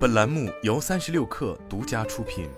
本栏目由三十六氪独家出品。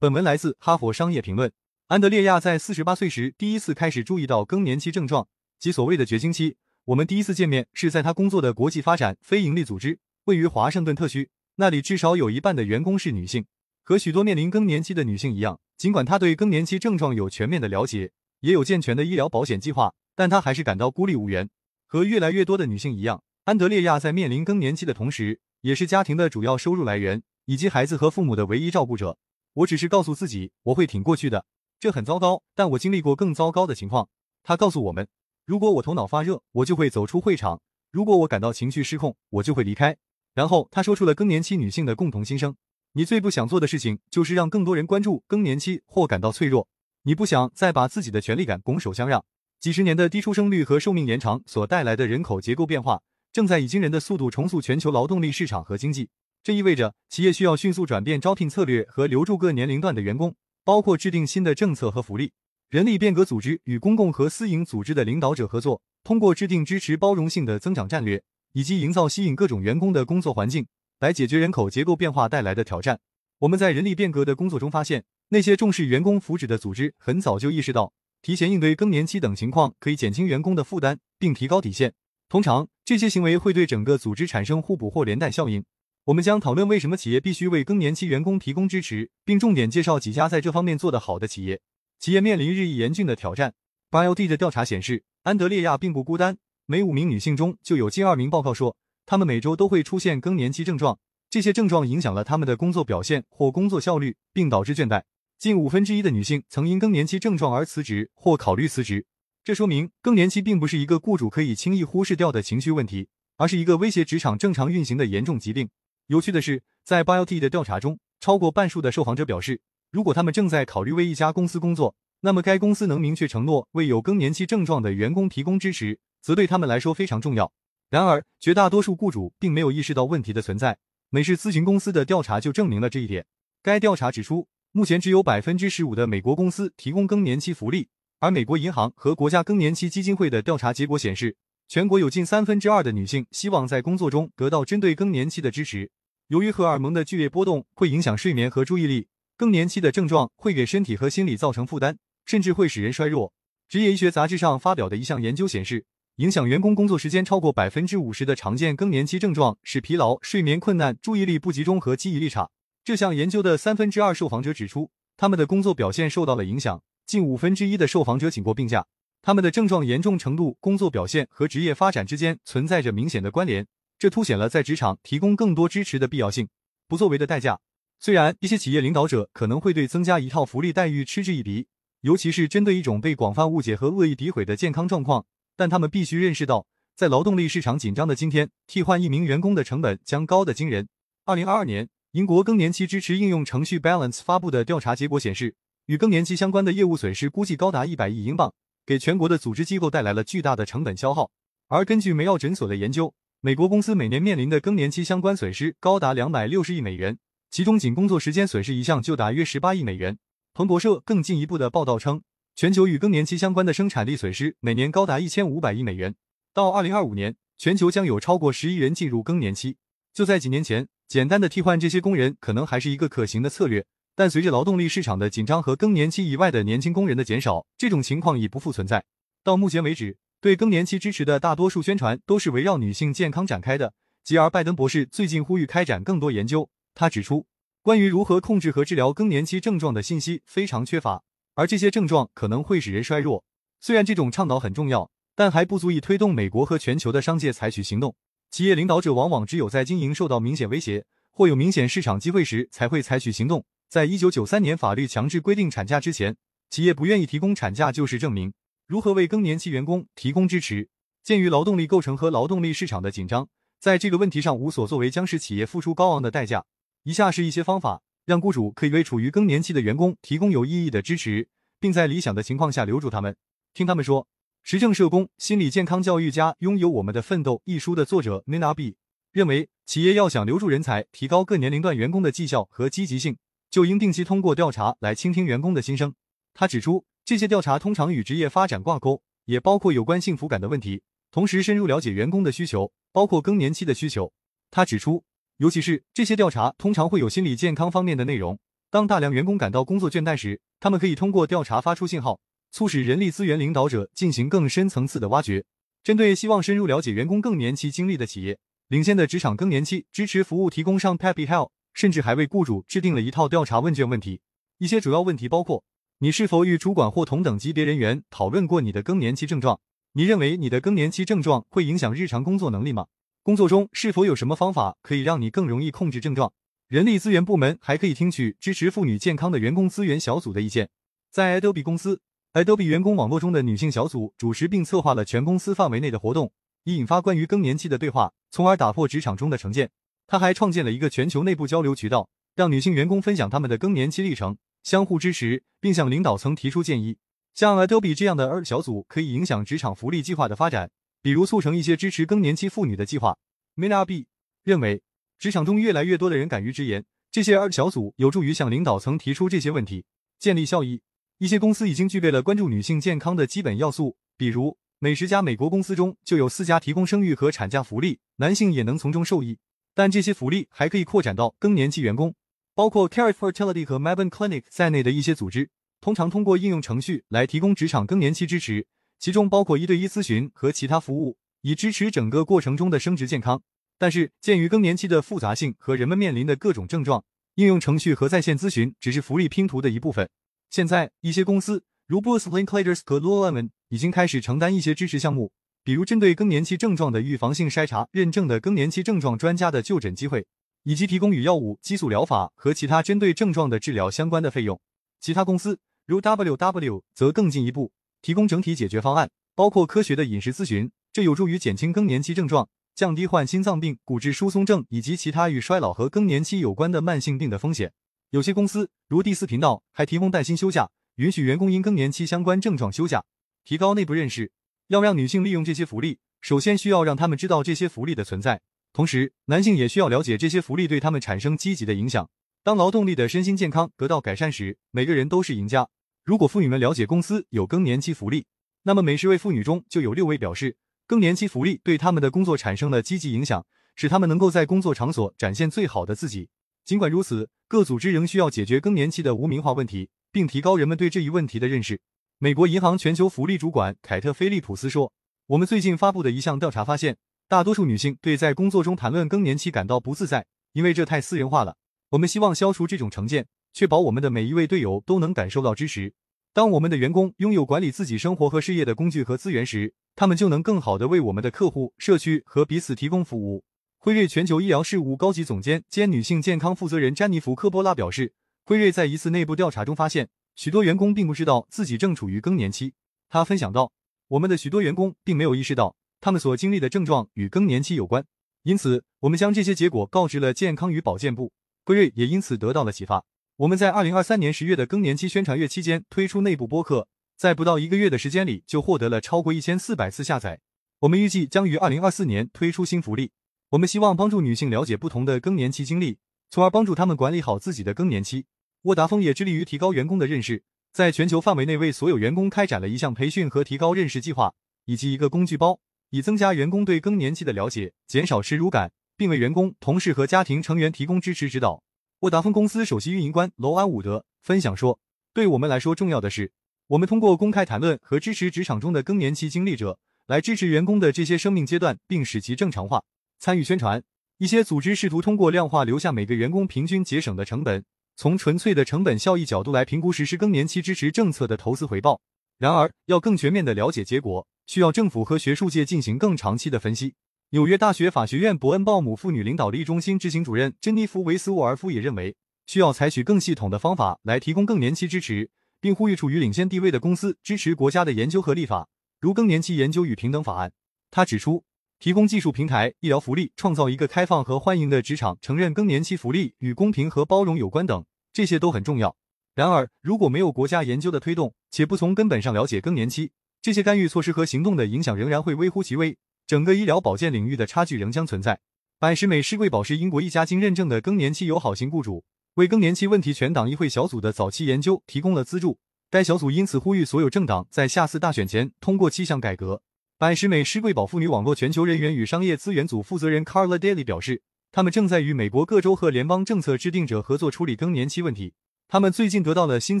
本文来自《哈佛商业评论》。安德烈亚在四十八岁时第一次开始注意到更年期症状，即所谓的绝经期。我们第一次见面是在他工作的国际发展非营利组织，位于华盛顿特区，那里至少有一半的员工是女性。和许多面临更年期的女性一样，尽管他对更年期症状有全面的了解，也有健全的医疗保险计划，但他还是感到孤立无援。和越来越多的女性一样，安德烈亚在面临更年期的同时，也是家庭的主要收入来源，以及孩子和父母的唯一照顾者。我只是告诉自己，我会挺过去的。这很糟糕，但我经历过更糟糕的情况。他告诉我们，如果我头脑发热，我就会走出会场；如果我感到情绪失控，我就会离开。然后他说出了更年期女性的共同心声：你最不想做的事情，就是让更多人关注更年期或感到脆弱。你不想再把自己的权利感拱手相让。几十年的低出生率和寿命延长所带来的人口结构变化，正在以惊人的速度重塑全球劳动力市场和经济。这意味着企业需要迅速转变招聘策略和留住各年龄段的员工，包括制定新的政策和福利。人力变革组织与公共和私营组织的领导者合作，通过制定支持包容性的增长战略，以及营造吸引各种员工的工作环境，来解决人口结构变化带来的挑战。我们在人力变革的工作中发现，那些重视员工福祉的组织很早就意识到。提前应对更年期等情况，可以减轻员工的负担，并提高底线。通常，这些行为会对整个组织产生互补或连带效应。我们将讨论为什么企业必须为更年期员工提供支持，并重点介绍几家在这方面做得好的企业。企业面临日益严峻的挑战。BioD 的调查显示，安德烈亚并不孤单，每五名女性中就有近二名报告说，她们每周都会出现更年期症状。这些症状影响了她们的工作表现或工作效率，并导致倦怠。近五分之一的女性曾因更年期症状而辞职或考虑辞职，这说明更年期并不是一个雇主可以轻易忽视掉的情绪问题，而是一个威胁职场正常运行的严重疾病。有趣的是，在 BioT 的调查中，超过半数的受访者表示，如果他们正在考虑为一家公司工作，那么该公司能明确承诺为有更年期症状的员工提供支持，则对他们来说非常重要。然而，绝大多数雇主并没有意识到问题的存在。美式咨询公司的调查就证明了这一点。该调查指出。目前只有百分之十五的美国公司提供更年期福利，而美国银行和国家更年期基金会的调查结果显示，全国有近三分之二的女性希望在工作中得到针对更年期的支持。由于荷尔蒙的剧烈波动会影响睡眠和注意力，更年期的症状会给身体和心理造成负担，甚至会使人衰弱。职业医学杂志上发表的一项研究显示，影响员工工作时间超过百分之五十的常见更年期症状是疲劳、睡眠困难、注意力不集中和记忆力差。这项研究的三分之二受访者指出，他们的工作表现受到了影响。近五分之一的受访者请过病假。他们的症状严重程度、工作表现和职业发展之间存在着明显的关联，这凸显了在职场提供更多支持的必要性。不作为的代价。虽然一些企业领导者可能会对增加一套福利待遇嗤之以鼻，尤其是针对一种被广泛误解和恶意诋毁的健康状况，但他们必须认识到，在劳动力市场紧张的今天，替换一名员工的成本将高得惊人。二零二二年。英国更年期支持应用程序 Balance 发布的调查结果显示，与更年期相关的业务损失估计高达一百亿英镑，给全国的组织机构带来了巨大的成本消耗。而根据梅奥诊所的研究，美国公司每年面临的更年期相关损失高达两百六十亿美元，其中仅工作时间损失一项就达约十八亿美元。彭博社更进一步的报道称，全球与更年期相关的生产力损失每年高达一千五百亿美元。到二零二五年，全球将有超过十亿人进入更年期。就在几年前。简单的替换这些工人可能还是一个可行的策略，但随着劳动力市场的紧张和更年期以外的年轻工人的减少，这种情况已不复存在。到目前为止，对更年期支持的大多数宣传都是围绕女性健康展开的。吉尔·拜登博士最近呼吁开展更多研究。他指出，关于如何控制和治疗更年期症状的信息非常缺乏，而这些症状可能会使人衰弱。虽然这种倡导很重要，但还不足以推动美国和全球的商界采取行动。企业领导者往往只有在经营受到明显威胁或有明显市场机会时，才会采取行动。在一九九三年法律强制规定产假之前，企业不愿意提供产假就是证明。如何为更年期员工提供支持？鉴于劳动力构成和劳动力市场的紧张，在这个问题上无所作为将使企业付出高昂的代价。以下是一些方法，让雇主可以为处于更年期的员工提供有意义的支持，并在理想的情况下留住他们。听他们说。实证社工、心理健康教育家，拥有《我们的奋斗》一书的作者 Nina B 认为，企业要想留住人才，提高各年龄段员工的绩效和积极性，就应定期通过调查来倾听员工的心声。他指出，这些调查通常与职业发展挂钩，也包括有关幸福感的问题。同时深入了解员工的需求，包括更年期的需求。他指出，尤其是这些调查通常会有心理健康方面的内容。当大量员工感到工作倦怠时，他们可以通过调查发出信号，促使人力资源领导者进行更深层次的挖掘。针对希望深入了解员工更年期经历的企业，领先的职场更年期支持服务提供商 Peppy Health 甚至还为雇主制定了一套调查问卷问题。一些主要问题包括：你是否与主管或同等级别人员讨论过你的更年期症状？你认为你的更年期症状会影响日常工作能力吗？工作中是否有什么方法可以让你更容易控制症状？人力资源部门还可以听取支持妇女健康的员工资源小组的意见。在 Adobe 公司，Adobe 员工网络中的女性小组主持并策划了全公司范围内的活动，以引发关于更年期的对话，从而打破职场中的成见。他还创建了一个全球内部交流渠道，让女性员工分享他们的更年期历程，相互支持，并向领导层提出建议。像 Adobe 这样的 R 小组可以影响职场福利计划的发展，比如促成一些支持更年期妇女的计划。Mina B 认为。职场中越来越多的人敢于直言，这些 R 小组有助于向领导层提出这些问题，建立效益。一些公司已经具备了关注女性健康的基本要素，比如每十家美国公司中就有四家提供生育和产假福利，男性也能从中受益。但这些福利还可以扩展到更年期员工，包括 Care Fertility 和 Maven Clinic 在内的一些组织，通常通过应用程序来提供职场更年期支持，其中包括一对一咨询和其他服务，以支持整个过程中的生殖健康。但是，鉴于更年期的复杂性和人们面临的各种症状，应用程序和在线咨询只是福利拼图的一部分。现在，一些公司如 Boost Linklaters 和 Lululemon 已经开始承担一些支持项目，比如针对更年期症状的预防性筛查认证的更年期症状专家的就诊机会，以及提供与药物、激素疗法和其他针对症状的治疗相关的费用。其他公司如 WW 则更进一步，提供整体解决方案，包括科学的饮食咨询，这有助于减轻更年期症状。降低患心脏病、骨质疏松症以及其他与衰老和更年期有关的慢性病的风险。有些公司，如第四频道，还提供带薪休假，允许员工因更年期相关症状休假，提高内部认识。要让女性利用这些福利，首先需要让他们知道这些福利的存在，同时男性也需要了解这些福利对他们产生积极的影响。当劳动力的身心健康得到改善时，每个人都是赢家。如果妇女们了解公司有更年期福利，那么每十位妇女中就有六位表示。更年期福利对他们的工作产生了积极影响，使他们能够在工作场所展现最好的自己。尽管如此，各组织仍需要解决更年期的无名化问题，并提高人们对这一问题的认识。美国银行全球福利主管凯特·菲利普斯说：“我们最近发布的一项调查发现，大多数女性对在工作中谈论更年期感到不自在，因为这太私人化了。我们希望消除这种成见，确保我们的每一位队友都能感受到支持。当我们的员工拥有管理自己生活和事业的工具和资源时，”他们就能更好地为我们的客户、社区和彼此提供服务。辉瑞全球医疗事务高级总监兼女性健康负责人詹妮弗·科波拉表示，辉瑞在一次内部调查中发现，许多员工并不知道自己正处于更年期。他分享道：“我们的许多员工并没有意识到他们所经历的症状与更年期有关，因此我们将这些结果告知了健康与保健部。辉瑞也因此得到了启发。我们在二零二三年十月的更年期宣传月期间推出内部播客。”在不到一个月的时间里，就获得了超过一千四百次下载。我们预计将于二零二四年推出新福利。我们希望帮助女性了解不同的更年期经历，从而帮助她们管理好自己的更年期。沃达丰也致力于提高员工的认识，在全球范围内为所有员工开展了一项培训和提高认识计划，以及一个工具包，以增加员工对更年期的了解，减少耻辱感，并为员工、同事和家庭成员提供支持指导。沃达丰公司首席运营官罗安伍德分享说：“对我们来说，重要的是。”我们通过公开谈论和支持职场中的更年期经历者，来支持员工的这些生命阶段，并使其正常化。参与宣传，一些组织试图通过量化留下每个员工平均节省的成本，从纯粹的成本效益角度来评估实施更年期支持政策的投资回报。然而，要更全面的了解结果，需要政府和学术界进行更长期的分析。纽约大学法学院伯恩鲍姆妇女领导力中心执行主任珍妮弗·维斯沃尔夫也认为，需要采取更系统的方法来提供更年期支持。并呼吁处于领先地位的公司支持国家的研究和立法，如更年期研究与平等法案。他指出，提供技术平台、医疗福利，创造一个开放和欢迎的职场，承认更年期福利与公平和包容有关等，这些都很重要。然而，如果没有国家研究的推动，且不从根本上了解更年期，这些干预措施和行动的影响仍然会微乎其微，整个医疗保健领域的差距仍将存在。百时美施贵宝是英国一家经认证的更年期友好型雇主。为更年期问题全党议会小组的早期研究提供了资助。该小组因此呼吁所有政党在下次大选前通过七项改革。百时美施贵宝妇女网络全球人员与商业资源组负责人 Carla Daly 表示，他们正在与美国各州和联邦政策制定者合作处理更年期问题。他们最近得到了新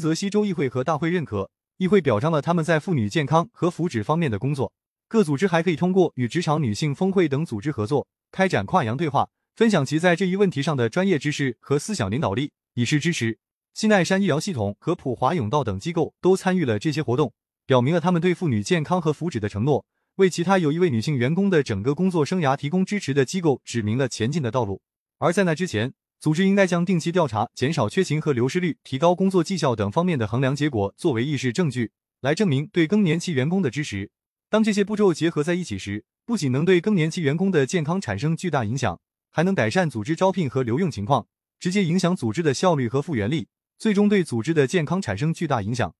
泽西州议会和大会认可，议会表彰了他们在妇女健康和福祉方面的工作。各组织还可以通过与职场女性峰会等组织合作，开展跨洋对话，分享其在这一问题上的专业知识和思想领导力，以示支持。西奈山医疗系统和普华永道等机构都参与了这些活动，表明了他们对妇女健康和福祉的承诺，为其他有一位女性员工的整个工作生涯提供支持的机构指明了前进的道路。而在那之前，组织应该将定期调查、减少缺勤和流失率、提高工作绩效等方面的衡量结果作为议事证据，来证明对更年期员工的支持。当这些步骤结合在一起时，不仅能对更年期员工的健康产生巨大影响，还能改善组织招聘和留用情况，直接影响组织的效率和复原力，最终对组织的健康产生巨大影响。